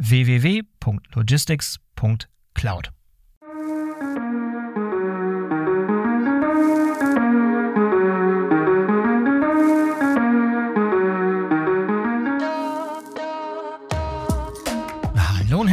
www.logistics.cloud.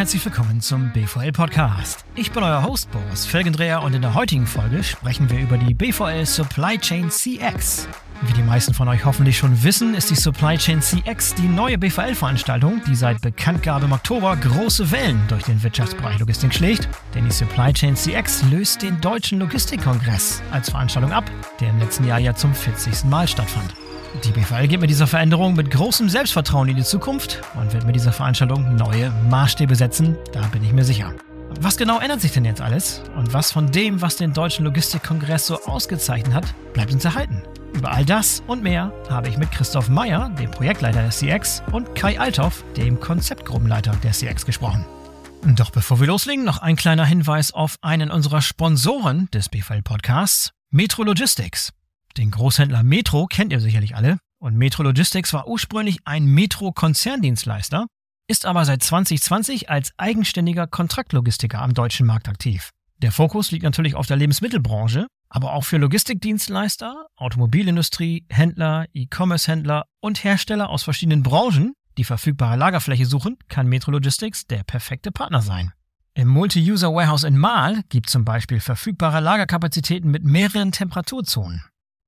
herzlich willkommen zum BVL Podcast. Ich bin euer Host Boris Felgendreher und in der heutigen Folge sprechen wir über die BVL Supply Chain CX. Wie die meisten von euch hoffentlich schon wissen, ist die Supply Chain CX die neue BVL-Veranstaltung, die seit Bekanntgabe im Oktober große Wellen durch den Wirtschaftsbereich Logistik schlägt. Denn die Supply Chain CX löst den Deutschen Logistikkongress als Veranstaltung ab, der im letzten Jahr ja zum 40. Mal stattfand. Die BVL geht mit dieser Veränderung mit großem Selbstvertrauen in die Zukunft und wird mit dieser Veranstaltung neue Maßstäbe setzen, da bin ich mir sicher. Was genau ändert sich denn jetzt alles? Und was von dem, was den Deutschen Logistikkongress so ausgezeichnet hat, bleibt uns erhalten? Über all das und mehr habe ich mit Christoph Meyer, dem Projektleiter der CX, und Kai Althoff, dem Konzeptgruppenleiter der CX, gesprochen. Doch bevor wir loslegen, noch ein kleiner Hinweis auf einen unserer Sponsoren des BVL Podcasts, Metro Logistics. Den Großhändler Metro kennt ihr sicherlich alle. Und Metro Logistics war ursprünglich ein Metro-Konzerndienstleister, ist aber seit 2020 als eigenständiger Kontraktlogistiker am deutschen Markt aktiv. Der Fokus liegt natürlich auf der Lebensmittelbranche, aber auch für Logistikdienstleister, Automobilindustrie, Händler, E-Commerce-Händler und Hersteller aus verschiedenen Branchen, die verfügbare Lagerfläche suchen, kann Metro Logistics der perfekte Partner sein. Im Multi-User Warehouse in Mahl gibt zum Beispiel verfügbare Lagerkapazitäten mit mehreren Temperaturzonen.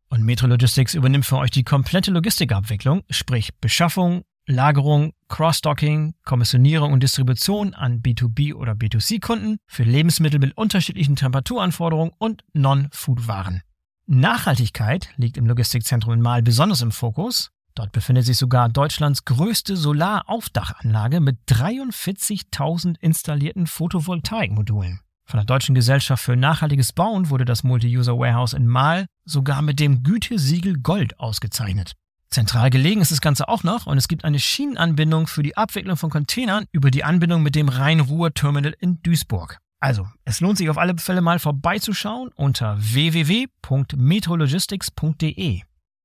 Und Metro Logistics übernimmt für euch die komplette Logistikabwicklung, sprich Beschaffung, Lagerung, Cross-Docking, Kommissionierung und Distribution an B2B oder B2C-Kunden für Lebensmittel mit unterschiedlichen Temperaturanforderungen und Non-Food-Waren. Nachhaltigkeit liegt im Logistikzentrum in Mahl besonders im Fokus. Dort befindet sich sogar Deutschlands größte Solaraufdachanlage mit 43.000 installierten Photovoltaikmodulen. Von der Deutschen Gesellschaft für nachhaltiges Bauen wurde das Multi-User Warehouse in Mahl sogar mit dem Gütesiegel Gold ausgezeichnet. Zentral gelegen ist das Ganze auch noch und es gibt eine Schienenanbindung für die Abwicklung von Containern über die Anbindung mit dem Rhein-Ruhr-Terminal in Duisburg. Also, es lohnt sich auf alle Fälle mal vorbeizuschauen unter www.metrologistics.de.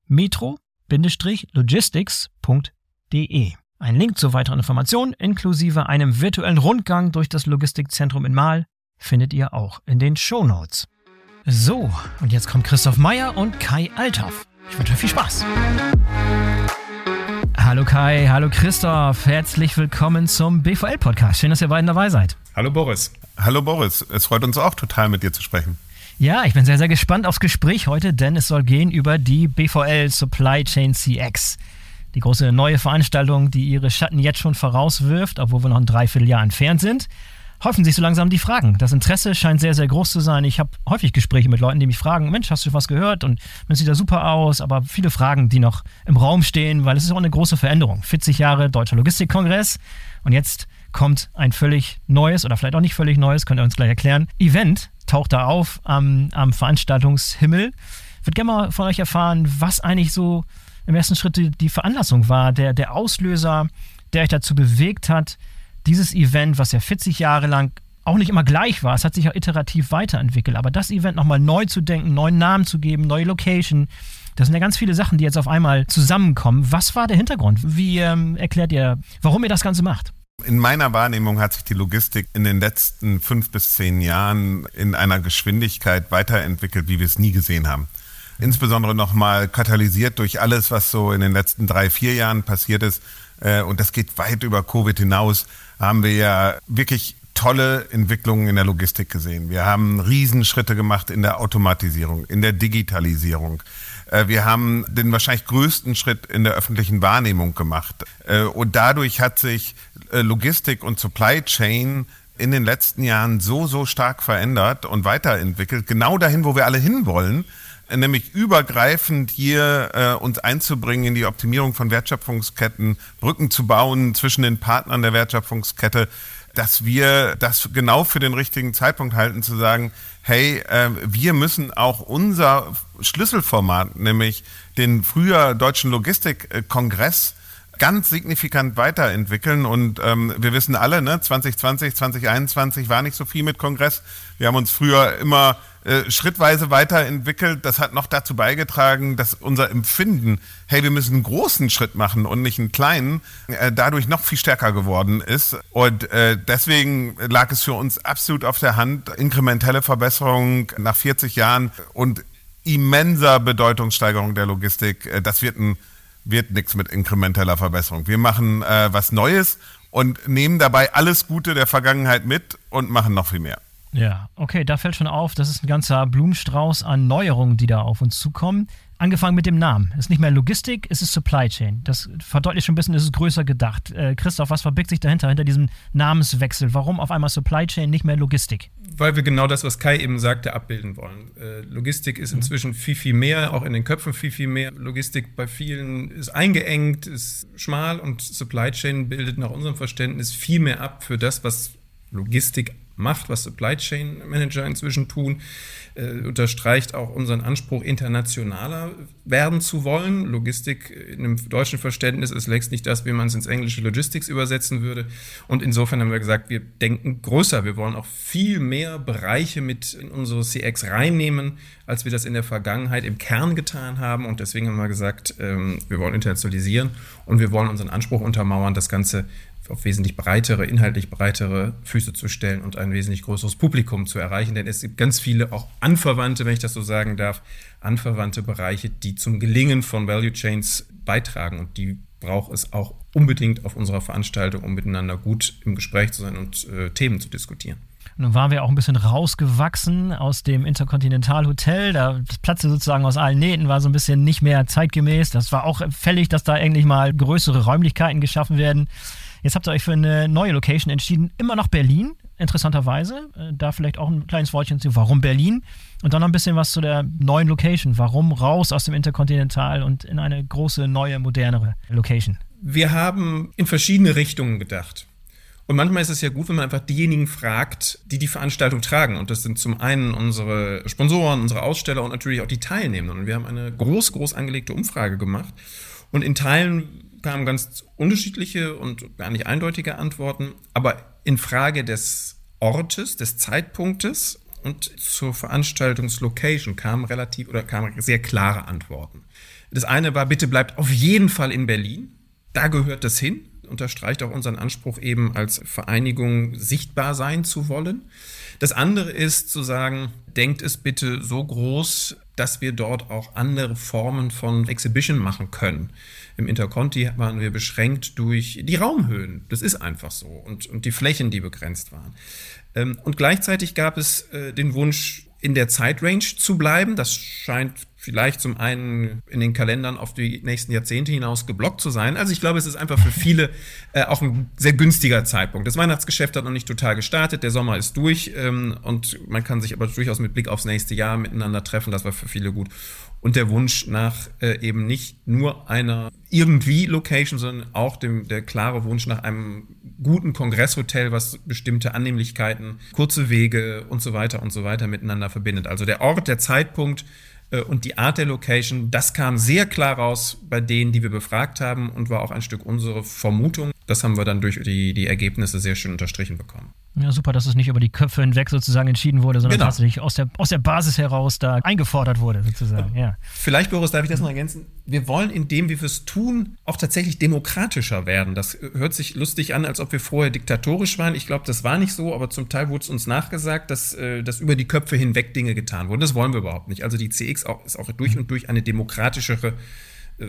Metro-logistics.de. Ein Link zu weiteren Informationen inklusive einem virtuellen Rundgang durch das Logistikzentrum in Mahl findet ihr auch in den Show Notes. So, und jetzt kommt Christoph Meyer und Kai Althoff. Ich wünsche euch viel Spaß. Hallo Kai, hallo Christoph, herzlich willkommen zum BVL-Podcast. Schön, dass ihr beiden dabei seid. Hallo Boris. Hallo Boris, es freut uns auch total mit dir zu sprechen. Ja, ich bin sehr, sehr gespannt aufs Gespräch heute, denn es soll gehen über die BVL Supply Chain CX. Die große neue Veranstaltung, die ihre Schatten jetzt schon vorauswirft, obwohl wir noch ein Dreivierteljahr entfernt sind häufen sich so langsam die Fragen. Das Interesse scheint sehr, sehr groß zu sein. Ich habe häufig Gespräche mit Leuten, die mich fragen, Mensch, hast du was gehört? Und man sieht da super aus, aber viele Fragen, die noch im Raum stehen, weil es ist auch eine große Veränderung. 40 Jahre Deutscher Logistikkongress und jetzt kommt ein völlig neues oder vielleicht auch nicht völlig neues, könnt ihr uns gleich erklären, Event taucht da auf am, am Veranstaltungshimmel. Ich würde gerne mal von euch erfahren, was eigentlich so im ersten Schritt die, die Veranlassung war, der, der Auslöser, der euch dazu bewegt hat, dieses Event, was ja 40 Jahre lang auch nicht immer gleich war, es hat sich auch iterativ weiterentwickelt, aber das Event nochmal neu zu denken, neuen Namen zu geben, neue Location, das sind ja ganz viele Sachen, die jetzt auf einmal zusammenkommen. Was war der Hintergrund? Wie ähm, erklärt ihr, warum ihr das Ganze macht? In meiner Wahrnehmung hat sich die Logistik in den letzten fünf bis zehn Jahren in einer Geschwindigkeit weiterentwickelt, wie wir es nie gesehen haben. Insbesondere nochmal katalysiert durch alles, was so in den letzten drei, vier Jahren passiert ist. Äh, und das geht weit über Covid hinaus, haben wir ja wirklich tolle Entwicklungen in der Logistik gesehen. Wir haben Riesenschritte gemacht in der Automatisierung, in der Digitalisierung. Äh, wir haben den wahrscheinlich größten Schritt in der öffentlichen Wahrnehmung gemacht. Äh, und dadurch hat sich äh, Logistik und Supply Chain in den letzten Jahren so, so stark verändert und weiterentwickelt, genau dahin, wo wir alle hinwollen, nämlich übergreifend hier äh, uns einzubringen in die Optimierung von Wertschöpfungsketten, Brücken zu bauen zwischen den Partnern der Wertschöpfungskette, dass wir das genau für den richtigen Zeitpunkt halten, zu sagen, hey, äh, wir müssen auch unser Schlüsselformat, nämlich den früher Deutschen Logistikkongress, ganz signifikant weiterentwickeln. Und ähm, wir wissen alle, ne, 2020, 2021 war nicht so viel mit Kongress. Wir haben uns früher immer äh, schrittweise weiterentwickelt. Das hat noch dazu beigetragen, dass unser Empfinden, hey, wir müssen einen großen Schritt machen und nicht einen kleinen, äh, dadurch noch viel stärker geworden ist. Und äh, deswegen lag es für uns absolut auf der Hand, inkrementelle Verbesserung nach 40 Jahren und immenser Bedeutungssteigerung der Logistik. Äh, das wird ein wird nichts mit inkrementeller Verbesserung. Wir machen äh, was Neues und nehmen dabei alles Gute der Vergangenheit mit und machen noch viel mehr. Ja, okay, da fällt schon auf, das ist ein ganzer Blumenstrauß an Neuerungen, die da auf uns zukommen. Angefangen mit dem Namen. Es ist nicht mehr Logistik, es ist Supply Chain. Das verdeutlicht schon ein bisschen, es ist größer gedacht. Äh, Christoph, was verbirgt sich dahinter, hinter diesem Namenswechsel? Warum auf einmal Supply Chain, nicht mehr Logistik? Weil wir genau das, was Kai eben sagte, abbilden wollen. Äh, Logistik ist mhm. inzwischen viel, viel mehr, auch in den Köpfen viel, viel mehr. Logistik bei vielen ist eingeengt, ist schmal und Supply Chain bildet nach unserem Verständnis viel mehr ab für das, was Logistik macht, was Supply Chain Manager inzwischen tun, äh, unterstreicht auch unseren Anspruch, internationaler werden zu wollen. Logistik in einem deutschen Verständnis ist längst nicht das, wie man es ins englische Logistics übersetzen würde. Und insofern haben wir gesagt, wir denken größer. Wir wollen auch viel mehr Bereiche mit in unsere CX reinnehmen, als wir das in der Vergangenheit im Kern getan haben. Und deswegen haben wir gesagt, ähm, wir wollen internationalisieren und wir wollen unseren Anspruch untermauern, das Ganze auf wesentlich breitere, inhaltlich breitere Füße zu stellen und ein wesentlich größeres Publikum zu erreichen. Denn es gibt ganz viele auch anverwandte, wenn ich das so sagen darf, anverwandte Bereiche, die zum Gelingen von Value Chains beitragen. Und die braucht es auch unbedingt auf unserer Veranstaltung, um miteinander gut im Gespräch zu sein und äh, Themen zu diskutieren. Nun waren wir auch ein bisschen rausgewachsen aus dem Intercontinental Hotel. Da platzte sozusagen aus allen Nähten, war so ein bisschen nicht mehr zeitgemäß. Das war auch fällig, dass da endlich mal größere Räumlichkeiten geschaffen werden. Jetzt habt ihr euch für eine neue Location entschieden, immer noch Berlin, interessanterweise. Äh, da vielleicht auch ein kleines Wortchen zu, warum Berlin? Und dann noch ein bisschen was zu der neuen Location. Warum raus aus dem Interkontinental und in eine große, neue, modernere Location? Wir haben in verschiedene Richtungen gedacht. Und manchmal ist es ja gut, wenn man einfach diejenigen fragt, die die Veranstaltung tragen. Und das sind zum einen unsere Sponsoren, unsere Aussteller und natürlich auch die Teilnehmenden. Und wir haben eine groß, groß angelegte Umfrage gemacht. Und in Teilen kamen ganz unterschiedliche und gar nicht eindeutige Antworten, aber in Frage des Ortes, des Zeitpunktes und zur Veranstaltungslocation kamen relativ oder kamen sehr klare Antworten. Das eine war, bitte bleibt auf jeden Fall in Berlin. Da gehört das hin. Unterstreicht auch unseren Anspruch eben als Vereinigung sichtbar sein zu wollen. Das andere ist zu sagen, denkt es bitte so groß, dass wir dort auch andere Formen von Exhibition machen können. Im Interconti waren wir beschränkt durch die Raumhöhen. Das ist einfach so. Und, und die Flächen, die begrenzt waren. Ähm, und gleichzeitig gab es äh, den Wunsch, in der Zeitrange zu bleiben. Das scheint vielleicht zum einen in den Kalendern auf die nächsten Jahrzehnte hinaus geblockt zu sein. Also ich glaube, es ist einfach für viele äh, auch ein sehr günstiger Zeitpunkt. Das Weihnachtsgeschäft hat noch nicht total gestartet, der Sommer ist durch ähm, und man kann sich aber durchaus mit Blick aufs nächste Jahr miteinander treffen. Das war für viele gut und der Wunsch nach äh, eben nicht nur einer irgendwie Location, sondern auch dem, der klare Wunsch nach einem guten Kongresshotel, was bestimmte Annehmlichkeiten, kurze Wege und so weiter und so weiter miteinander verbindet. Also der Ort, der Zeitpunkt und die Art der Location, das kam sehr klar raus bei denen, die wir befragt haben und war auch ein Stück unsere Vermutung. Das haben wir dann durch die, die Ergebnisse sehr schön unterstrichen bekommen. Ja, super, dass es nicht über die Köpfe hinweg sozusagen entschieden wurde, sondern genau. tatsächlich aus der, aus der Basis heraus da eingefordert wurde, sozusagen. Ja. Vielleicht, Boris, darf ich das noch ergänzen? Wir wollen, indem wir es tun, auch tatsächlich demokratischer werden. Das hört sich lustig an, als ob wir vorher diktatorisch waren. Ich glaube, das war nicht so, aber zum Teil wurde es uns nachgesagt, dass, äh, dass über die Köpfe hinweg Dinge getan wurden. Das wollen wir überhaupt nicht. Also die CX ist auch durch und durch eine demokratischere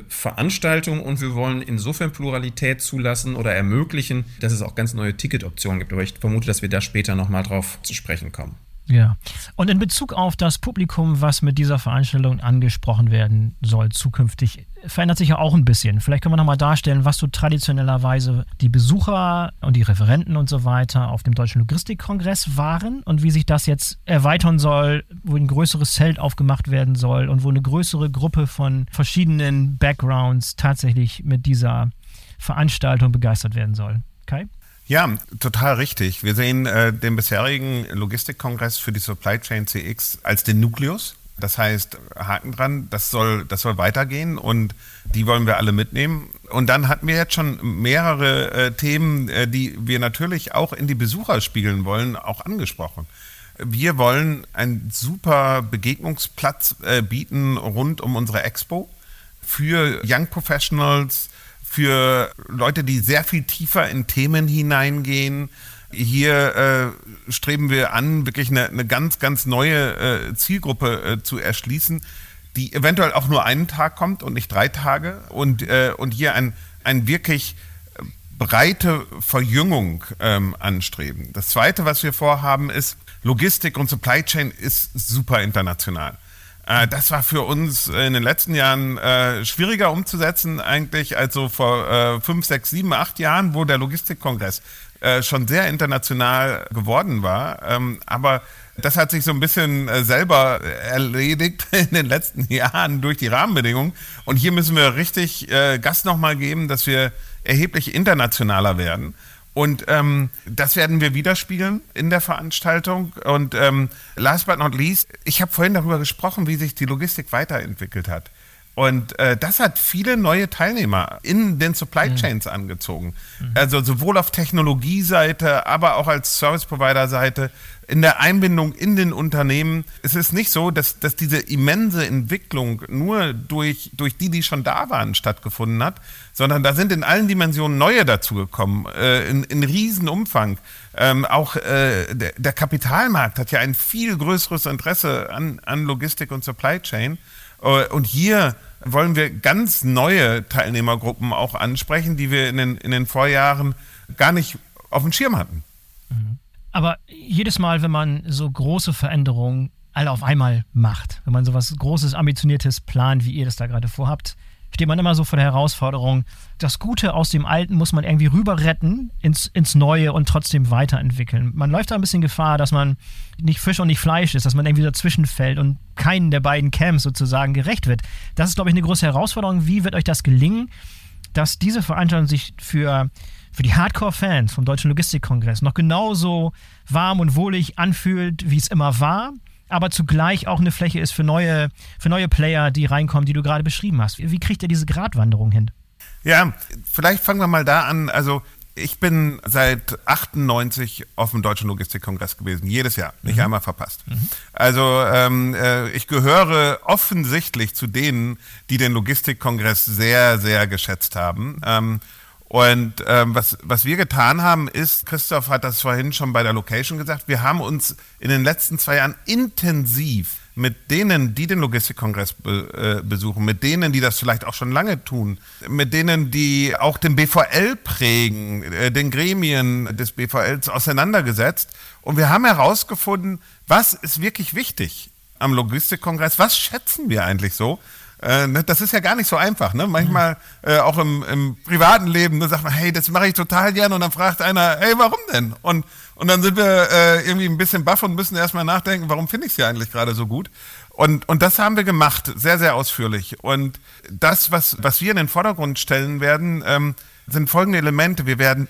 Veranstaltung und wir wollen insofern Pluralität zulassen oder ermöglichen, dass es auch ganz neue Ticketoptionen gibt. Aber ich vermute, dass wir da später nochmal drauf zu sprechen kommen. Ja. Und in Bezug auf das Publikum, was mit dieser Veranstaltung angesprochen werden soll zukünftig, verändert sich ja auch ein bisschen. Vielleicht können wir nochmal darstellen, was so traditionellerweise die Besucher und die Referenten und so weiter auf dem Deutschen Logistikkongress waren und wie sich das jetzt erweitern soll, wo ein größeres Zelt aufgemacht werden soll und wo eine größere Gruppe von verschiedenen Backgrounds tatsächlich mit dieser Veranstaltung begeistert werden soll. Kai? Ja, total richtig. Wir sehen äh, den bisherigen Logistikkongress für die Supply Chain CX als den Nukleus. Das heißt, Haken dran, das soll, das soll weitergehen und die wollen wir alle mitnehmen. Und dann hatten wir jetzt schon mehrere äh, Themen, äh, die wir natürlich auch in die Besucher spiegeln wollen, auch angesprochen. Wir wollen einen super Begegnungsplatz äh, bieten rund um unsere Expo für Young Professionals, für Leute, die sehr viel tiefer in Themen hineingehen. Hier äh, streben wir an, wirklich eine, eine ganz, ganz neue äh, Zielgruppe äh, zu erschließen, die eventuell auch nur einen Tag kommt und nicht drei Tage und, äh, und hier ein, ein wirklich breite Verjüngung ähm, anstreben. Das Zweite, was wir vorhaben, ist, Logistik und Supply Chain ist super international. Äh, das war für uns in den letzten Jahren äh, schwieriger umzusetzen eigentlich als so vor äh, fünf, sechs, sieben, acht Jahren, wo der Logistikkongress äh, schon sehr international geworden war. Ähm, aber das hat sich so ein bisschen äh, selber erledigt in den letzten Jahren durch die Rahmenbedingungen. Und hier müssen wir richtig äh, Gas nochmal geben, dass wir erheblich internationaler werden. Und ähm, das werden wir widerspiegeln in der Veranstaltung. Und ähm, last but not least, ich habe vorhin darüber gesprochen, wie sich die Logistik weiterentwickelt hat. Und äh, das hat viele neue Teilnehmer in den Supply mhm. Chains mhm. angezogen. Also sowohl auf Technologieseite, aber auch als Service Provider Seite, in der Einbindung in den Unternehmen. Es ist nicht so, dass, dass diese immense Entwicklung nur durch, durch die, die schon da waren, stattgefunden hat, sondern da sind in allen Dimensionen neue dazugekommen, äh, in, in Riesenumfang. Ähm, auch äh, der, der Kapitalmarkt hat ja ein viel größeres Interesse an, an Logistik und Supply Chain. Äh, und hier wollen wir ganz neue Teilnehmergruppen auch ansprechen, die wir in den, in den Vorjahren gar nicht auf dem Schirm hatten. Mhm. Aber jedes Mal, wenn man so große Veränderungen alle auf einmal macht, wenn man so was Großes, Ambitioniertes plant, wie ihr das da gerade vorhabt, steht man immer so vor der Herausforderung, das Gute aus dem Alten muss man irgendwie rüber retten ins, ins Neue und trotzdem weiterentwickeln. Man läuft da ein bisschen Gefahr, dass man nicht Fisch und nicht Fleisch ist, dass man irgendwie dazwischen fällt und keinen der beiden Camps sozusagen gerecht wird. Das ist, glaube ich, eine große Herausforderung. Wie wird euch das gelingen, dass diese Veranstaltung sich für, für die Hardcore-Fans vom Deutschen Logistikkongress noch genauso warm und wohlig anfühlt, wie es immer war? Aber zugleich auch eine Fläche ist für neue, für neue Player, die reinkommen, die du gerade beschrieben hast. Wie, kriegt ihr diese Gratwanderung hin? Ja, vielleicht fangen wir mal da an. Also ich bin seit 98 auf dem Deutschen Logistikkongress gewesen, jedes Jahr, nicht mhm. einmal verpasst. Mhm. Also ähm, äh, ich gehöre offensichtlich zu denen, die den Logistikkongress sehr, sehr geschätzt haben. Ähm, und ähm, was, was wir getan haben, ist, Christoph hat das vorhin schon bei der Location gesagt, wir haben uns in den letzten zwei Jahren intensiv mit denen, die den Logistikkongress be, äh, besuchen, mit denen, die das vielleicht auch schon lange tun, mit denen, die auch den BVL prägen, äh, den Gremien des BVLs auseinandergesetzt. Und wir haben herausgefunden, was ist wirklich wichtig am Logistikkongress, was schätzen wir eigentlich so? Äh, ne, das ist ja gar nicht so einfach. Ne? Manchmal äh, auch im, im, privaten Leben ne, sagt man, hey, das mache ich total gern und dann fragt einer, hey, warum denn? Und, und dann sind wir äh, irgendwie ein bisschen baff und müssen erstmal nachdenken, warum finde ich es ja eigentlich gerade so gut? Und, und das haben wir gemacht, sehr, sehr ausführlich. Und das, was, was wir in den Vordergrund stellen werden, ähm, sind folgende Elemente. Wir werden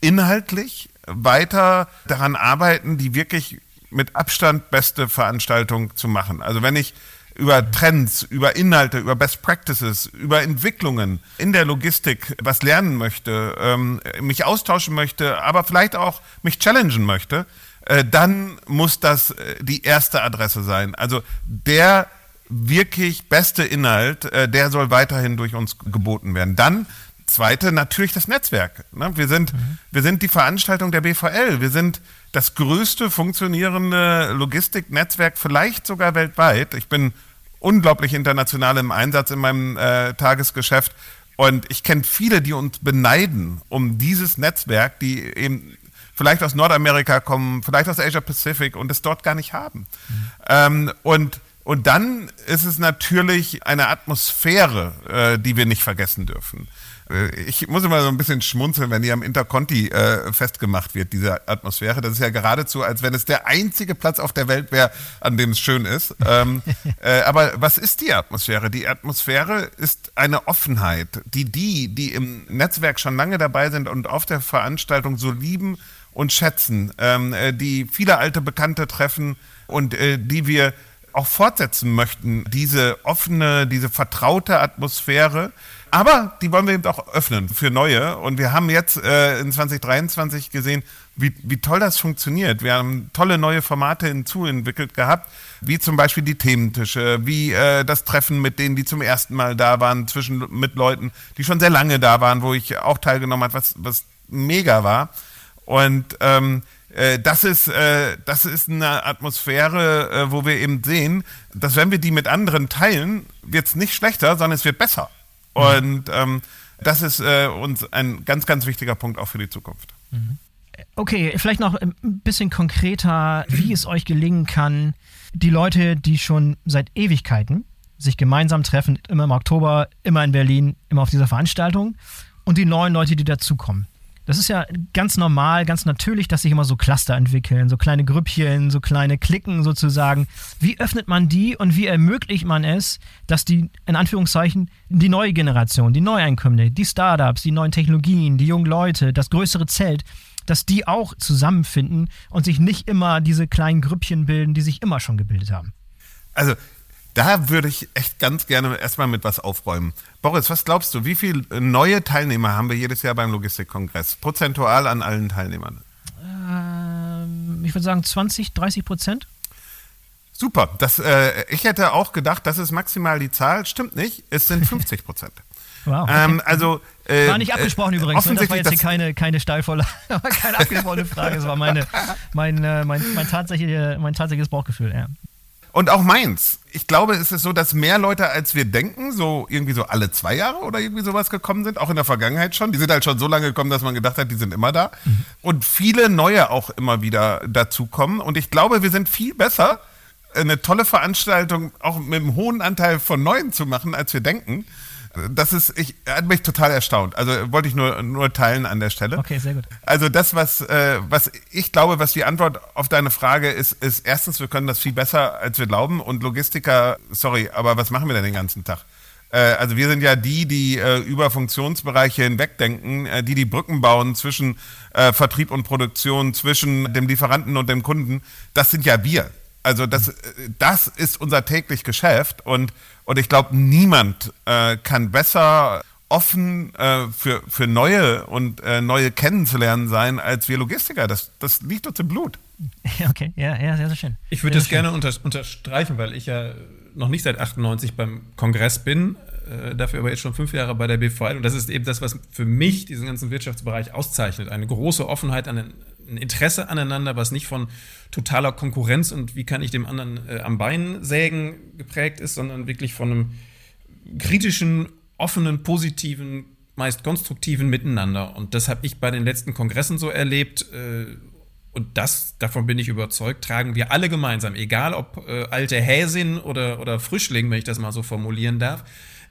inhaltlich weiter daran arbeiten, die wirklich mit Abstand beste Veranstaltung zu machen. Also wenn ich über Trends, über Inhalte, über Best Practices, über Entwicklungen in der Logistik was lernen möchte, ähm, mich austauschen möchte, aber vielleicht auch mich challengen möchte, äh, dann muss das äh, die erste Adresse sein. Also der wirklich beste Inhalt, äh, der soll weiterhin durch uns geboten werden. Dann Zweite, natürlich das Netzwerk. Ne? Wir, sind, mhm. wir sind die Veranstaltung der BVL. Wir sind das größte funktionierende Logistiknetzwerk, vielleicht sogar weltweit. Ich bin unglaublich international im Einsatz in meinem äh, Tagesgeschäft. Und ich kenne viele, die uns beneiden um dieses Netzwerk, die eben vielleicht aus Nordamerika kommen, vielleicht aus Asia Pacific und es dort gar nicht haben. Mhm. Ähm, und, und dann ist es natürlich eine Atmosphäre, äh, die wir nicht vergessen dürfen. Äh, ich muss immer so ein bisschen schmunzeln, wenn die am Interconti äh, festgemacht wird, diese Atmosphäre. Das ist ja geradezu, als wenn es der einzige Platz auf der Welt wäre, an dem es schön ist. Ähm, äh, aber was ist die Atmosphäre? Die Atmosphäre ist eine Offenheit, die die, die im Netzwerk schon lange dabei sind und auf der Veranstaltung so lieben und schätzen, ähm, äh, die viele alte Bekannte treffen und äh, die wir auch fortsetzen möchten, diese offene, diese vertraute Atmosphäre, aber die wollen wir eben auch öffnen für neue. Und wir haben jetzt äh, in 2023 gesehen, wie, wie toll das funktioniert. Wir haben tolle neue Formate hinzuentwickelt gehabt, wie zum Beispiel die Thementische, wie äh, das Treffen mit denen, die zum ersten Mal da waren, zwischen mit Leuten, die schon sehr lange da waren, wo ich auch teilgenommen habe, was, was mega war. Und ähm, äh, das ist, äh, das ist eine Atmosphäre, äh, wo wir eben sehen, dass wenn wir die mit anderen teilen, wird es nicht schlechter, sondern es wird besser. Und ähm, das ist äh, uns ein ganz, ganz wichtiger Punkt auch für die Zukunft. Mhm. Okay, vielleicht noch ein bisschen konkreter, wie es euch gelingen kann, die Leute, die schon seit Ewigkeiten sich gemeinsam treffen, immer im Oktober, immer in Berlin, immer auf dieser Veranstaltung, und die neuen Leute, die dazukommen. Das ist ja ganz normal, ganz natürlich, dass sich immer so Cluster entwickeln, so kleine Grüppchen, so kleine Klicken sozusagen. Wie öffnet man die und wie ermöglicht man es, dass die, in Anführungszeichen, die neue Generation, die Neueinkömmlinge, die Startups, die neuen Technologien, die jungen Leute, das größere Zelt, dass die auch zusammenfinden und sich nicht immer diese kleinen Grüppchen bilden, die sich immer schon gebildet haben? Also da würde ich echt ganz gerne erstmal mit was aufräumen. Boris, was glaubst du, wie viele neue Teilnehmer haben wir jedes Jahr beim Logistikkongress? Prozentual an allen Teilnehmern? Ähm, ich würde sagen 20, 30 Prozent. Super. Das, äh, ich hätte auch gedacht, das ist maximal die Zahl. Stimmt nicht. Es sind 50 Prozent. Wow, okay. ähm, also, äh, war nicht abgesprochen äh, übrigens. Ne? Das war jetzt hier keine, keine Steilvorlage, keine abgesprochene Frage. Das war meine, mein, äh, mein, mein, tatsächliche, mein tatsächliches Bauchgefühl. Ja. Und auch meins. Ich glaube, es ist so, dass mehr Leute, als wir denken, so irgendwie so alle zwei Jahre oder irgendwie sowas gekommen sind, auch in der Vergangenheit schon. Die sind halt schon so lange gekommen, dass man gedacht hat, die sind immer da. Mhm. Und viele neue auch immer wieder dazukommen. Und ich glaube, wir sind viel besser, eine tolle Veranstaltung auch mit einem hohen Anteil von Neuen zu machen, als wir denken das ist, ich hat mich total erstaunt. Also wollte ich nur, nur teilen an der Stelle. Okay, sehr gut. Also das, was, äh, was ich glaube, was die Antwort auf deine Frage ist, ist erstens, wir können das viel besser, als wir glauben. Und Logistiker, sorry, aber was machen wir denn den ganzen Tag? Äh, also wir sind ja die, die äh, über Funktionsbereiche hinwegdenken, äh, die die Brücken bauen zwischen äh, Vertrieb und Produktion, zwischen dem Lieferanten und dem Kunden. Das sind ja wir. Also das, das ist unser täglich Geschäft und, und ich glaube, niemand äh, kann besser offen äh, für, für neue und äh, neue kennenzulernen sein als wir Logistiker. Das, das liegt uns im Blut. Okay, ja, ja, sehr, sehr schön. Ich würde das gerne unter, unterstreichen, weil ich ja noch nicht seit 98 beim Kongress bin, äh, dafür aber jetzt schon fünf Jahre bei der BVL. Und das ist eben das, was für mich diesen ganzen Wirtschaftsbereich auszeichnet. Eine große Offenheit an den ein Interesse aneinander, was nicht von totaler Konkurrenz und wie kann ich dem anderen äh, am Bein sägen geprägt ist, sondern wirklich von einem kritischen, offenen, positiven, meist konstruktiven Miteinander. Und das habe ich bei den letzten Kongressen so erlebt. Äh, und das, davon bin ich überzeugt, tragen wir alle gemeinsam, egal ob äh, alte Häsin oder, oder Frischling, wenn ich das mal so formulieren darf,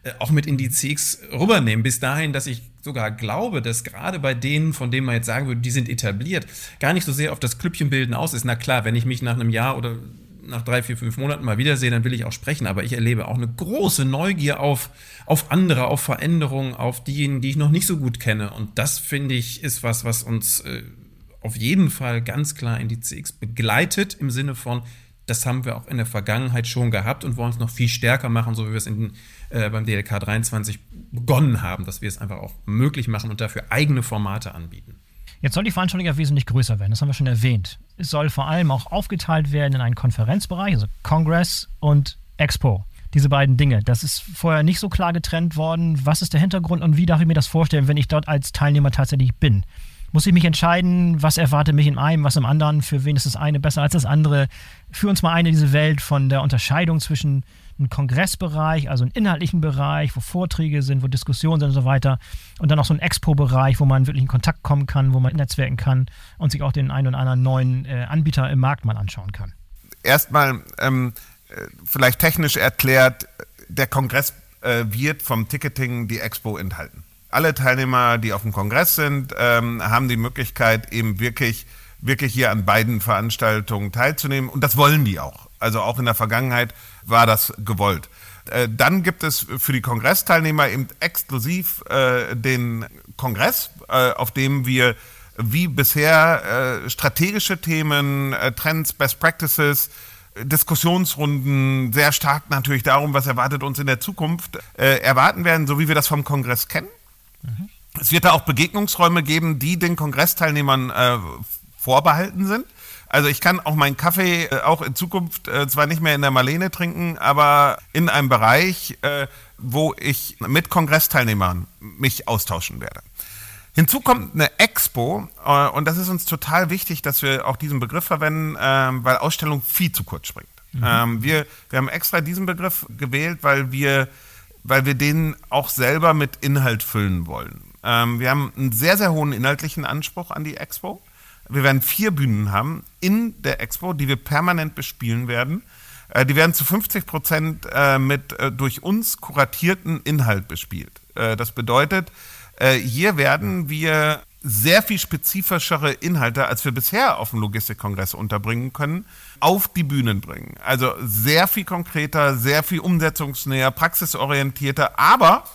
äh, auch mit in die CX rübernehmen. Bis dahin, dass ich sogar glaube, dass gerade bei denen, von denen man jetzt sagen würde, die sind etabliert, gar nicht so sehr auf das Klüppchenbilden aus ist. Na klar, wenn ich mich nach einem Jahr oder nach drei, vier, fünf Monaten mal wiedersehe, dann will ich auch sprechen. Aber ich erlebe auch eine große Neugier auf, auf andere, auf Veränderungen, auf diejenigen, die ich noch nicht so gut kenne. Und das, finde ich, ist was, was uns äh, auf jeden Fall ganz klar in die CX begleitet, im Sinne von, das haben wir auch in der Vergangenheit schon gehabt und wollen es noch viel stärker machen, so wie wir es in, äh, beim DLK 23 begonnen haben, dass wir es einfach auch möglich machen und dafür eigene Formate anbieten. Jetzt soll die Veranstaltung ja wesentlich größer werden, das haben wir schon erwähnt. Es soll vor allem auch aufgeteilt werden in einen Konferenzbereich, also Congress und Expo. Diese beiden Dinge. Das ist vorher nicht so klar getrennt worden. Was ist der Hintergrund und wie darf ich mir das vorstellen, wenn ich dort als Teilnehmer tatsächlich bin? Muss ich mich entscheiden, was erwartet mich in einem, was im anderen, für wen ist das eine besser als das andere. Führ uns mal ein in diese Welt von der Unterscheidung zwischen einem Kongressbereich, also einem inhaltlichen Bereich, wo Vorträge sind, wo Diskussionen sind und so weiter. Und dann auch so ein Expo-Bereich, wo man wirklich in Kontakt kommen kann, wo man netzwerken kann und sich auch den einen oder anderen neuen äh, Anbieter im Markt mal anschauen kann. Erstmal ähm, äh, vielleicht technisch erklärt, der Kongress äh, wird vom Ticketing die Expo enthalten alle Teilnehmer, die auf dem Kongress sind, ähm, haben die Möglichkeit, eben wirklich, wirklich hier an beiden Veranstaltungen teilzunehmen. Und das wollen die auch. Also auch in der Vergangenheit war das gewollt. Äh, dann gibt es für die Kongressteilnehmer eben exklusiv äh, den Kongress, äh, auf dem wir wie bisher äh, strategische Themen, äh, Trends, Best Practices, Diskussionsrunden, sehr stark natürlich darum, was erwartet uns in der Zukunft, äh, erwarten werden, so wie wir das vom Kongress kennen. Mhm. Es wird da auch Begegnungsräume geben, die den Kongressteilnehmern äh, vorbehalten sind. Also ich kann auch meinen Kaffee äh, auch in Zukunft äh, zwar nicht mehr in der Marlene trinken, aber in einem Bereich, äh, wo ich mit Kongressteilnehmern mich austauschen werde. Hinzu kommt eine Expo äh, und das ist uns total wichtig, dass wir auch diesen Begriff verwenden, ähm, weil Ausstellung viel zu kurz springt. Mhm. Ähm, wir, wir haben extra diesen Begriff gewählt, weil wir weil wir den auch selber mit Inhalt füllen wollen. Ähm, wir haben einen sehr, sehr hohen inhaltlichen Anspruch an die Expo. Wir werden vier Bühnen haben in der Expo, die wir permanent bespielen werden. Äh, die werden zu 50 Prozent äh, mit äh, durch uns kuratierten Inhalt bespielt. Äh, das bedeutet, äh, hier werden wir sehr viel spezifischere Inhalte, als wir bisher auf dem Logistikkongress unterbringen können, auf die Bühnen bringen. Also sehr viel konkreter, sehr viel umsetzungsnäher, praxisorientierter, aber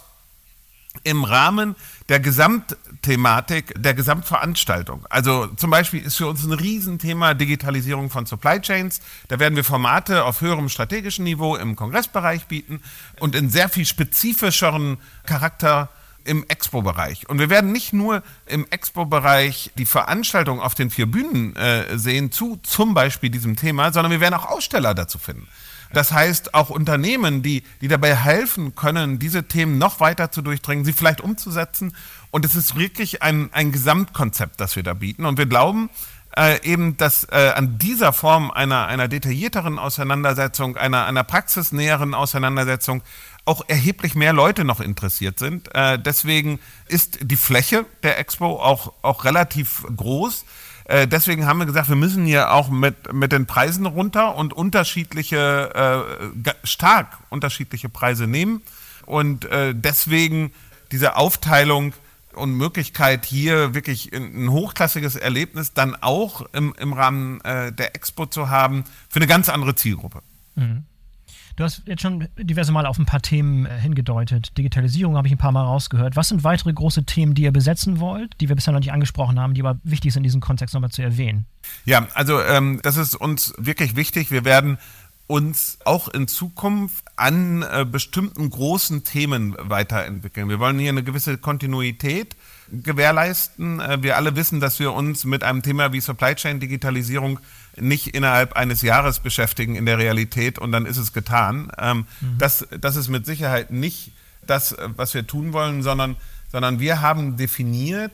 im Rahmen der Gesamtthematik, der Gesamtveranstaltung. Also zum Beispiel ist für uns ein Riesenthema Digitalisierung von Supply Chains. Da werden wir Formate auf höherem strategischen Niveau im Kongressbereich bieten und in sehr viel spezifischeren Charakter im Expo-Bereich. Und wir werden nicht nur im Expo-Bereich die Veranstaltung auf den vier Bühnen äh, sehen zu zum Beispiel diesem Thema, sondern wir werden auch Aussteller dazu finden. Das heißt, auch Unternehmen, die, die dabei helfen können, diese Themen noch weiter zu durchdringen, sie vielleicht umzusetzen. Und es ist wirklich ein, ein Gesamtkonzept, das wir da bieten. Und wir glauben, äh, eben, dass äh, an dieser Form einer, einer detaillierteren Auseinandersetzung, einer, einer praxisnäheren Auseinandersetzung auch erheblich mehr Leute noch interessiert sind. Äh, deswegen ist die Fläche der Expo auch, auch relativ groß. Äh, deswegen haben wir gesagt, wir müssen hier auch mit, mit den Preisen runter und unterschiedliche, äh, stark unterschiedliche Preise nehmen. Und äh, deswegen diese Aufteilung und Möglichkeit, hier wirklich ein hochklassiges Erlebnis dann auch im, im Rahmen äh, der Expo zu haben, für eine ganz andere Zielgruppe. Mhm. Du hast jetzt schon diverse Mal auf ein paar Themen äh, hingedeutet. Digitalisierung habe ich ein paar Mal rausgehört. Was sind weitere große Themen, die ihr besetzen wollt, die wir bisher noch nicht angesprochen haben, die aber wichtig sind, in diesem Kontext nochmal zu erwähnen? Ja, also ähm, das ist uns wirklich wichtig. Wir werden uns auch in Zukunft an äh, bestimmten großen Themen weiterentwickeln. Wir wollen hier eine gewisse Kontinuität gewährleisten. Äh, wir alle wissen, dass wir uns mit einem Thema wie Supply Chain Digitalisierung nicht innerhalb eines Jahres beschäftigen in der Realität und dann ist es getan. Ähm, mhm. das, das ist mit Sicherheit nicht das, was wir tun wollen, sondern, sondern wir haben definiert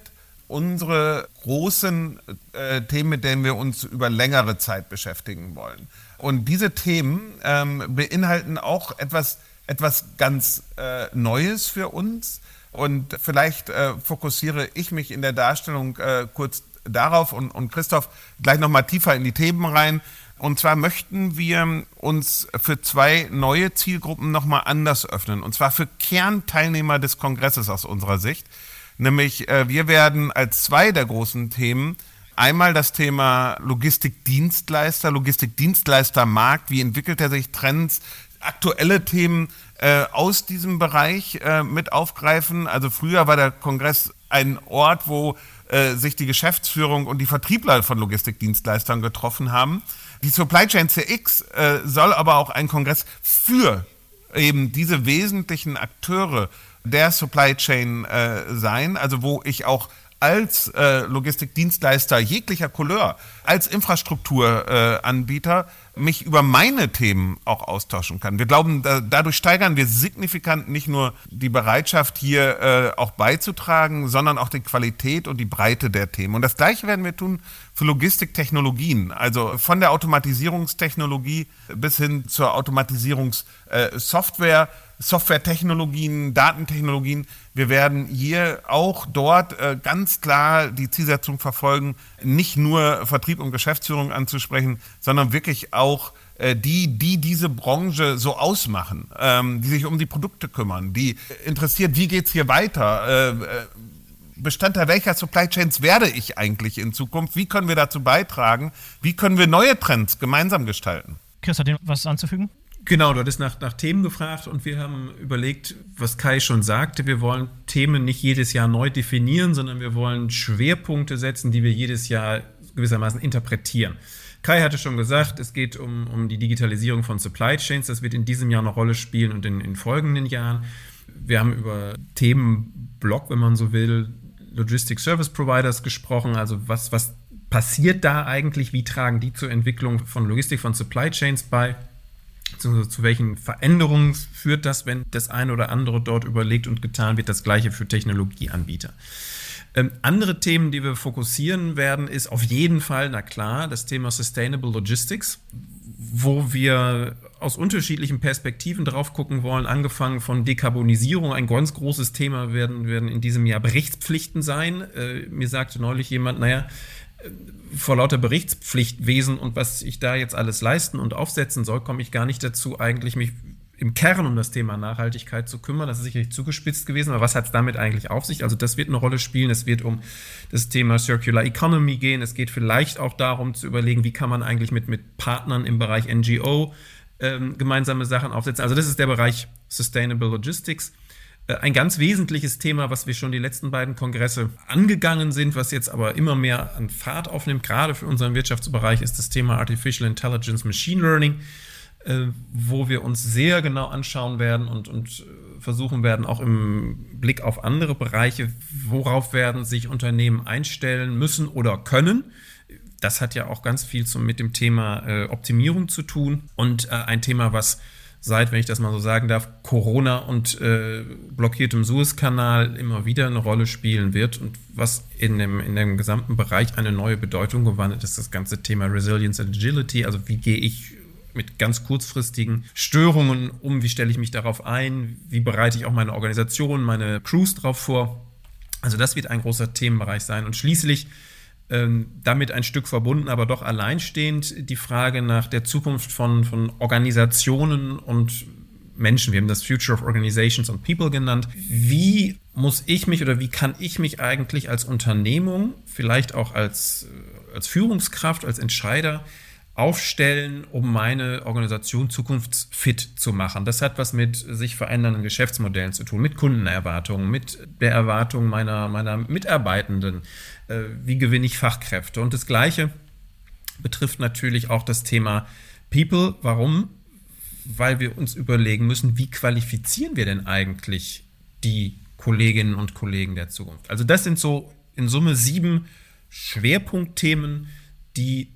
unsere großen äh, Themen, mit denen wir uns über längere Zeit beschäftigen wollen. Und diese Themen ähm, beinhalten auch etwas, etwas ganz äh, Neues für uns. Und vielleicht äh, fokussiere ich mich in der Darstellung äh, kurz darauf und, und Christoph gleich nochmal tiefer in die Themen rein. Und zwar möchten wir uns für zwei neue Zielgruppen nochmal anders öffnen. Und zwar für Kernteilnehmer des Kongresses aus unserer Sicht. Nämlich, äh, wir werden als zwei der großen Themen einmal das Thema Logistikdienstleister, Logistikdienstleistermarkt, wie entwickelt er sich, Trends, aktuelle Themen äh, aus diesem Bereich äh, mit aufgreifen. Also früher war der Kongress ein Ort, wo äh, sich die Geschäftsführung und die Vertriebler von Logistikdienstleistern getroffen haben. Die Supply Chain CX äh, soll aber auch ein Kongress für eben diese wesentlichen Akteure der Supply Chain äh, sein, also wo ich auch als äh, Logistikdienstleister jeglicher Couleur, als Infrastrukturanbieter äh, mich über meine Themen auch austauschen kann. Wir glauben, da, dadurch steigern wir signifikant nicht nur die Bereitschaft, hier äh, auch beizutragen, sondern auch die Qualität und die Breite der Themen. Und das Gleiche werden wir tun für Logistiktechnologien, also von der Automatisierungstechnologie bis hin zur Automatisierungssoftware. Softwaretechnologien, Datentechnologien. Wir werden hier auch dort äh, ganz klar die Zielsetzung verfolgen, nicht nur Vertrieb und Geschäftsführung anzusprechen, sondern wirklich auch äh, die, die diese Branche so ausmachen, ähm, die sich um die Produkte kümmern, die interessiert, wie geht's hier weiter, äh, Bestandteil welcher Supply Chains werde ich eigentlich in Zukunft, wie können wir dazu beitragen, wie können wir neue Trends gemeinsam gestalten. Chris, hat was anzufügen? Genau, du hattest nach, nach Themen gefragt und wir haben überlegt, was Kai schon sagte, wir wollen Themen nicht jedes Jahr neu definieren, sondern wir wollen Schwerpunkte setzen, die wir jedes Jahr gewissermaßen interpretieren. Kai hatte schon gesagt, es geht um, um die Digitalisierung von Supply Chains. Das wird in diesem Jahr eine Rolle spielen und in, in folgenden Jahren. Wir haben über Themenblock, wenn man so will, Logistic Service Providers gesprochen. Also was, was passiert da eigentlich? Wie tragen die zur Entwicklung von Logistik, von Supply Chains bei? Zu, zu welchen Veränderungen führt das, wenn das eine oder andere dort überlegt und getan wird, das gleiche für Technologieanbieter. Ähm, andere Themen, die wir fokussieren werden, ist auf jeden Fall, na klar, das Thema Sustainable Logistics, wo wir aus unterschiedlichen Perspektiven drauf gucken wollen, angefangen von Dekarbonisierung. Ein ganz großes Thema werden, werden in diesem Jahr Berichtspflichten sein. Äh, mir sagte neulich jemand, naja, vor lauter Berichtspflichtwesen und was ich da jetzt alles leisten und aufsetzen soll, komme ich gar nicht dazu, eigentlich mich im Kern um das Thema Nachhaltigkeit zu kümmern. Das ist sicherlich zugespitzt gewesen, aber was hat es damit eigentlich auf sich? Also das wird eine Rolle spielen. Es wird um das Thema Circular Economy gehen. Es geht vielleicht auch darum zu überlegen, wie kann man eigentlich mit, mit Partnern im Bereich NGO ähm, gemeinsame Sachen aufsetzen. Also das ist der Bereich Sustainable Logistics. Äh, ein ganz wesentliches Thema, was wir schon die letzten beiden Kongresse angegangen sind, was jetzt aber immer mehr an Fahrt aufnimmt, gerade für unseren Wirtschaftsbereich, ist das Thema Artificial Intelligence Machine Learning, äh, wo wir uns sehr genau anschauen werden und, und äh, versuchen werden, auch im Blick auf andere Bereiche, worauf werden sich Unternehmen einstellen müssen oder können. Das hat ja auch ganz viel zum, mit dem Thema Optimierung zu tun und ein Thema, was seit, wenn ich das mal so sagen darf, Corona und äh, blockiertem Suezkanal immer wieder eine Rolle spielen wird und was in dem, in dem gesamten Bereich eine neue Bedeutung gewandelt ist, das ganze Thema Resilience and Agility, also wie gehe ich mit ganz kurzfristigen Störungen um, wie stelle ich mich darauf ein, wie bereite ich auch meine Organisation, meine Crews darauf vor. Also das wird ein großer Themenbereich sein. Und schließlich ähm, damit ein Stück verbunden, aber doch alleinstehend die Frage nach der Zukunft von, von Organisationen und Menschen. Wir haben das Future of Organizations and People genannt. Wie muss ich mich oder wie kann ich mich eigentlich als Unternehmung, vielleicht auch als, äh, als Führungskraft, als Entscheider aufstellen, um meine Organisation zukunftsfit zu machen. Das hat was mit sich verändernden Geschäftsmodellen zu tun, mit Kundenerwartungen, mit der Erwartung meiner, meiner Mitarbeitenden. Äh, wie gewinne ich Fachkräfte? Und das Gleiche betrifft natürlich auch das Thema People. Warum? Weil wir uns überlegen müssen, wie qualifizieren wir denn eigentlich die Kolleginnen und Kollegen der Zukunft? Also das sind so in Summe sieben Schwerpunktthemen, die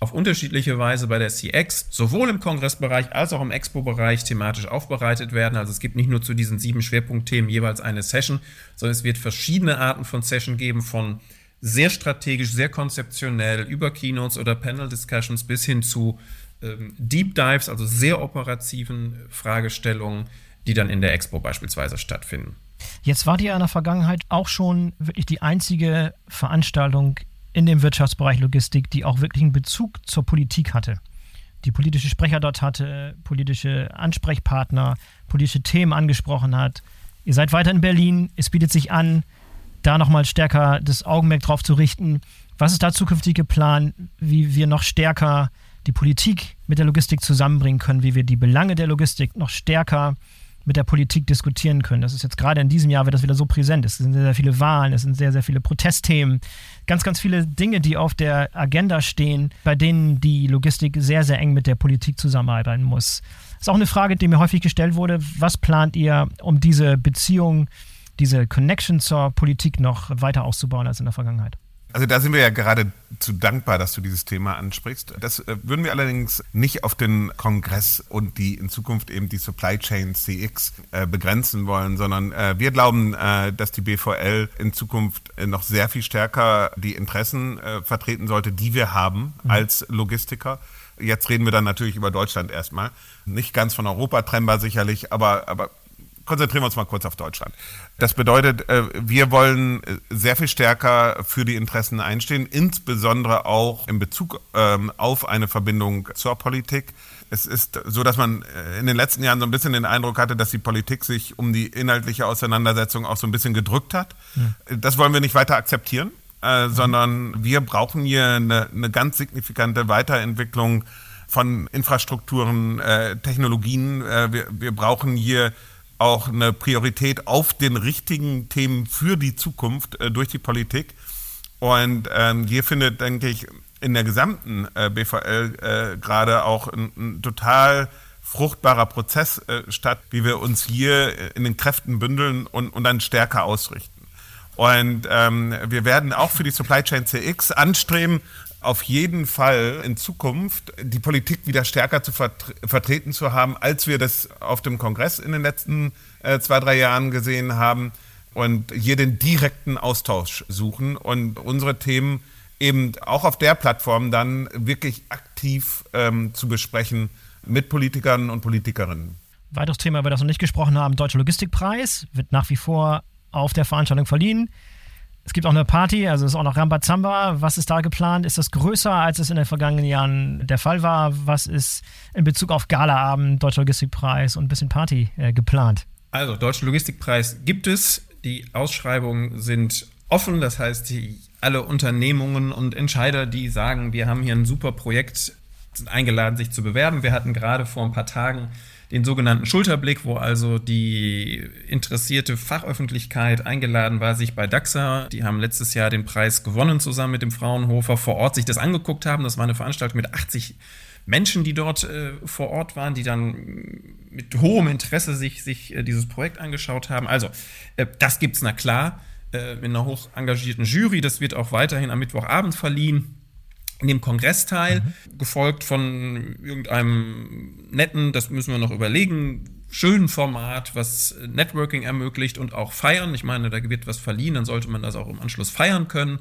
auf unterschiedliche Weise bei der CX sowohl im Kongressbereich als auch im Expo-Bereich thematisch aufbereitet werden. Also es gibt nicht nur zu diesen sieben Schwerpunktthemen jeweils eine Session, sondern es wird verschiedene Arten von Session geben, von sehr strategisch, sehr konzeptionell über Keynotes oder Panel Discussions bis hin zu ähm, Deep Dives, also sehr operativen Fragestellungen, die dann in der Expo beispielsweise stattfinden. Jetzt war die in der Vergangenheit auch schon wirklich die einzige Veranstaltung in dem Wirtschaftsbereich Logistik, die auch wirklich einen Bezug zur Politik hatte. Die politische Sprecher dort hatte, politische Ansprechpartner, politische Themen angesprochen hat. Ihr seid weiter in Berlin, es bietet sich an, da nochmal stärker das Augenmerk drauf zu richten. Was ist da zukünftig geplant, wie wir noch stärker die Politik mit der Logistik zusammenbringen können, wie wir die Belange der Logistik noch stärker mit der Politik diskutieren können. Das ist jetzt gerade in diesem Jahr wird das wieder so präsent. Es sind sehr, sehr viele Wahlen, es sind sehr, sehr viele Protestthemen, ganz, ganz viele Dinge, die auf der Agenda stehen, bei denen die Logistik sehr, sehr eng mit der Politik zusammenarbeiten muss. Das ist auch eine Frage, die mir häufig gestellt wurde. Was plant ihr, um diese Beziehung, diese Connection zur Politik noch weiter auszubauen als in der Vergangenheit? Also da sind wir ja gerade zu dankbar, dass du dieses Thema ansprichst. Das äh, würden wir allerdings nicht auf den Kongress und die in Zukunft eben die Supply Chain CX äh, begrenzen wollen, sondern äh, wir glauben, dass die BVL in Zukunft noch sehr viel stärker die Interessen vertreten sollte, die wir haben mhm. als Logistiker. Jetzt reden wir dann natürlich über Deutschland erstmal. Nicht ganz von Europa trennbar sicherlich, aber, aber konzentrieren wir uns mal kurz auf Deutschland. Das bedeutet, äh, wir wollen äh, sehr viel stärker für die Interessen einstehen, insbesondere auch in Bezug ähm, auf eine Verbindung zur Politik. Es ist so, dass man äh, in den letzten Jahren so ein bisschen den Eindruck hatte, dass die Politik sich um die inhaltliche Auseinandersetzung auch so ein bisschen gedrückt hat. Mhm. Das wollen wir nicht weiter akzeptieren, mhm. sondern wir brauchen hier eine, eine ganz signifikante Weiterentwicklung von Infrastrukturen, Technologien. Wir, wir brauchen hier auch eine Priorität auf den richtigen Themen für die Zukunft äh, durch die Politik. Und ähm, hier findet, denke ich, in der gesamten äh, BVL äh, gerade auch ein, ein, total fruchtbarer Prozess äh, statt, wie wir uns hier in den Kräften bündeln und, und dann stärker ausrichten. Und ähm, wir werden auch für die Supply Chain CX anstreben, auf jeden Fall in Zukunft die Politik wieder stärker zu vertre vertreten zu haben, als wir das auf dem Kongress in den letzten äh, zwei, drei Jahren gesehen haben. Und hier den direkten Austausch suchen und unsere Themen eben auch auf der Plattform dann wirklich aktiv ähm, zu besprechen mit Politikern und Politikerinnen. Weiteres Thema, über das wir noch nicht gesprochen haben, Deutscher Logistikpreis, wird nach wie vor auf der Veranstaltung verliehen. Es gibt auch eine Party, also ist auch noch Rambazamba. Was ist da geplant? Ist das größer, als es in den vergangenen Jahren der Fall war? Was ist in Bezug auf Galaabend, Deutscher Logistikpreis und ein bisschen Party äh, geplant? Also, Deutscher Logistikpreis gibt es. Die Ausschreibungen sind offen. Das heißt, die, alle Unternehmungen und Entscheider, die sagen, wir haben hier ein super Projekt, sind eingeladen, sich zu bewerben. Wir hatten gerade vor ein paar Tagen den sogenannten Schulterblick, wo also die interessierte Fachöffentlichkeit eingeladen war, sich bei DAXA, die haben letztes Jahr den Preis gewonnen, zusammen mit dem Fraunhofer, vor Ort sich das angeguckt haben. Das war eine Veranstaltung mit 80 Menschen, die dort äh, vor Ort waren, die dann mit hohem Interesse sich, sich äh, dieses Projekt angeschaut haben. Also, äh, das es na klar, äh, mit einer hoch engagierten Jury. Das wird auch weiterhin am Mittwochabend verliehen in dem Kongressteil, mhm. gefolgt von irgendeinem netten, das müssen wir noch überlegen, schönen Format, was Networking ermöglicht und auch feiern. Ich meine, da wird was verliehen, dann sollte man das auch im Anschluss feiern können.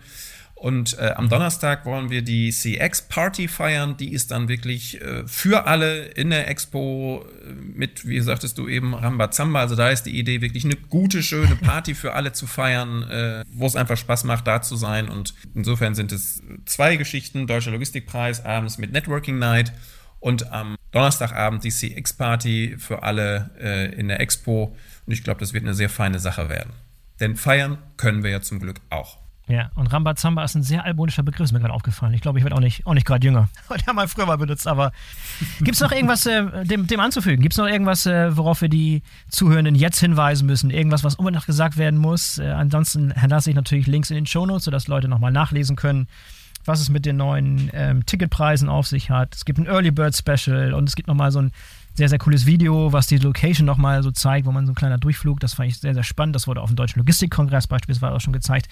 Und äh, am mhm. Donnerstag wollen wir die CX Party feiern. Die ist dann wirklich äh, für alle in der Expo äh, mit, wie sagtest du eben, Rambazamba. Also da ist die Idee, wirklich eine gute, schöne Party für alle zu feiern, äh, wo es einfach Spaß macht, da zu sein. Und insofern sind es zwei Geschichten. Deutscher Logistikpreis abends mit Networking Night und am Donnerstagabend die CX Party für alle äh, in der Expo. Und ich glaube, das wird eine sehr feine Sache werden. Denn feiern können wir ja zum Glück auch. Ja, und Rambazamba ist ein sehr albonischer Begriff, ist mir gerade aufgefallen. Ich glaube, ich werde auch nicht, auch nicht gerade jünger. Der haben wir früher mal benutzt, aber gibt es noch irgendwas äh, dem, dem anzufügen? Gibt es noch irgendwas, äh, worauf wir die Zuhörenden jetzt hinweisen müssen? Irgendwas, was unbedingt gesagt werden muss? Äh, ansonsten lasse ich natürlich Links in den Shownotes, sodass Leute nochmal nachlesen können, was es mit den neuen ähm, Ticketpreisen auf sich hat. Es gibt ein Early Bird Special und es gibt nochmal so ein sehr, sehr cooles Video, was die Location nochmal so zeigt, wo man so ein kleiner Durchflug, das fand ich sehr, sehr spannend. Das wurde auf dem Deutschen Logistikkongress beispielsweise auch schon gezeigt.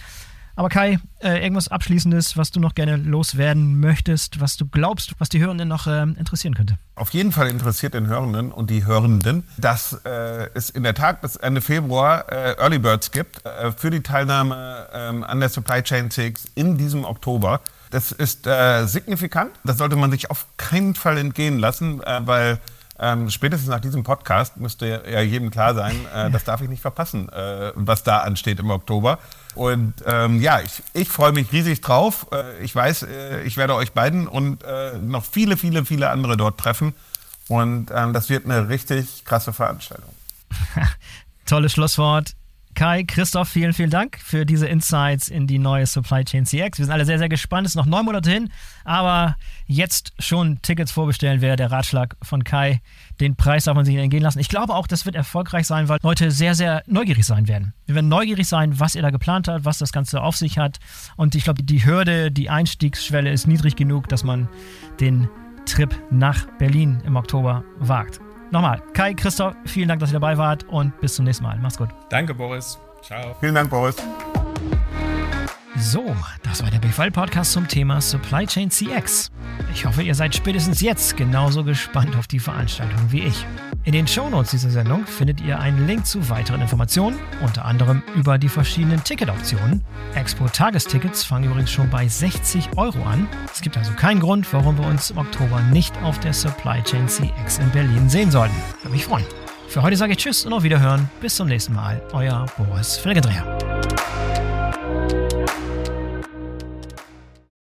Aber Kai, äh, irgendwas Abschließendes, was du noch gerne loswerden möchtest, was du glaubst, was die Hörenden noch äh, interessieren könnte? Auf jeden Fall interessiert den Hörenden und die Hörenden, dass äh, es in der Tat bis Ende Februar äh, Early Birds gibt äh, für die Teilnahme ähm, an der Supply Chain 6 in diesem Oktober. Das ist äh, signifikant. Das sollte man sich auf keinen Fall entgehen lassen, weil Ähm, spätestens nach diesem Podcast müsste ja jedem klar sein, äh, das darf ich nicht verpassen, äh, was da ansteht im Oktober. Und ähm, ja, ich, ich freue mich riesig drauf. Äh, ich weiß, äh, ich werde euch beiden und äh, noch viele, viele, viele andere dort treffen. Und ähm, das wird eine richtig krasse Veranstaltung. Tolles Schlusswort. Kai, Christoph, vielen, vielen Dank für diese Insights in die neue Supply Chain CX. Wir sind alle sehr, sehr gespannt. Es ist noch neun Monate hin, aber jetzt schon Tickets vorbestellen wäre der Ratschlag von Kai. Den Preis darf man sich nicht entgehen lassen. Ich glaube auch, das wird erfolgreich sein, weil Leute sehr, sehr neugierig sein werden. Wir werden neugierig sein, was ihr da geplant habt, was das Ganze auf sich hat. Und ich glaube, die Hürde, die Einstiegsschwelle ist niedrig genug, dass man den Trip nach Berlin im Oktober wagt. Nochmal, Kai, Christoph, vielen Dank, dass ihr dabei wart und bis zum nächsten Mal. Macht's gut. Danke, Boris. Ciao. Vielen Dank, Boris. So, das war der BVL-Podcast zum Thema Supply Chain CX. Ich hoffe, ihr seid spätestens jetzt genauso gespannt auf die Veranstaltung wie ich. In den Shownotes dieser Sendung findet ihr einen Link zu weiteren Informationen, unter anderem über die verschiedenen Ticketoptionen. Expo-Tagestickets fangen übrigens schon bei 60 Euro an. Es gibt also keinen Grund, warum wir uns im Oktober nicht auf der Supply Chain CX in Berlin sehen sollten. Würde mich freuen. Für heute sage ich Tschüss und auf Wiederhören. Bis zum nächsten Mal. Euer Boris Felgendreher.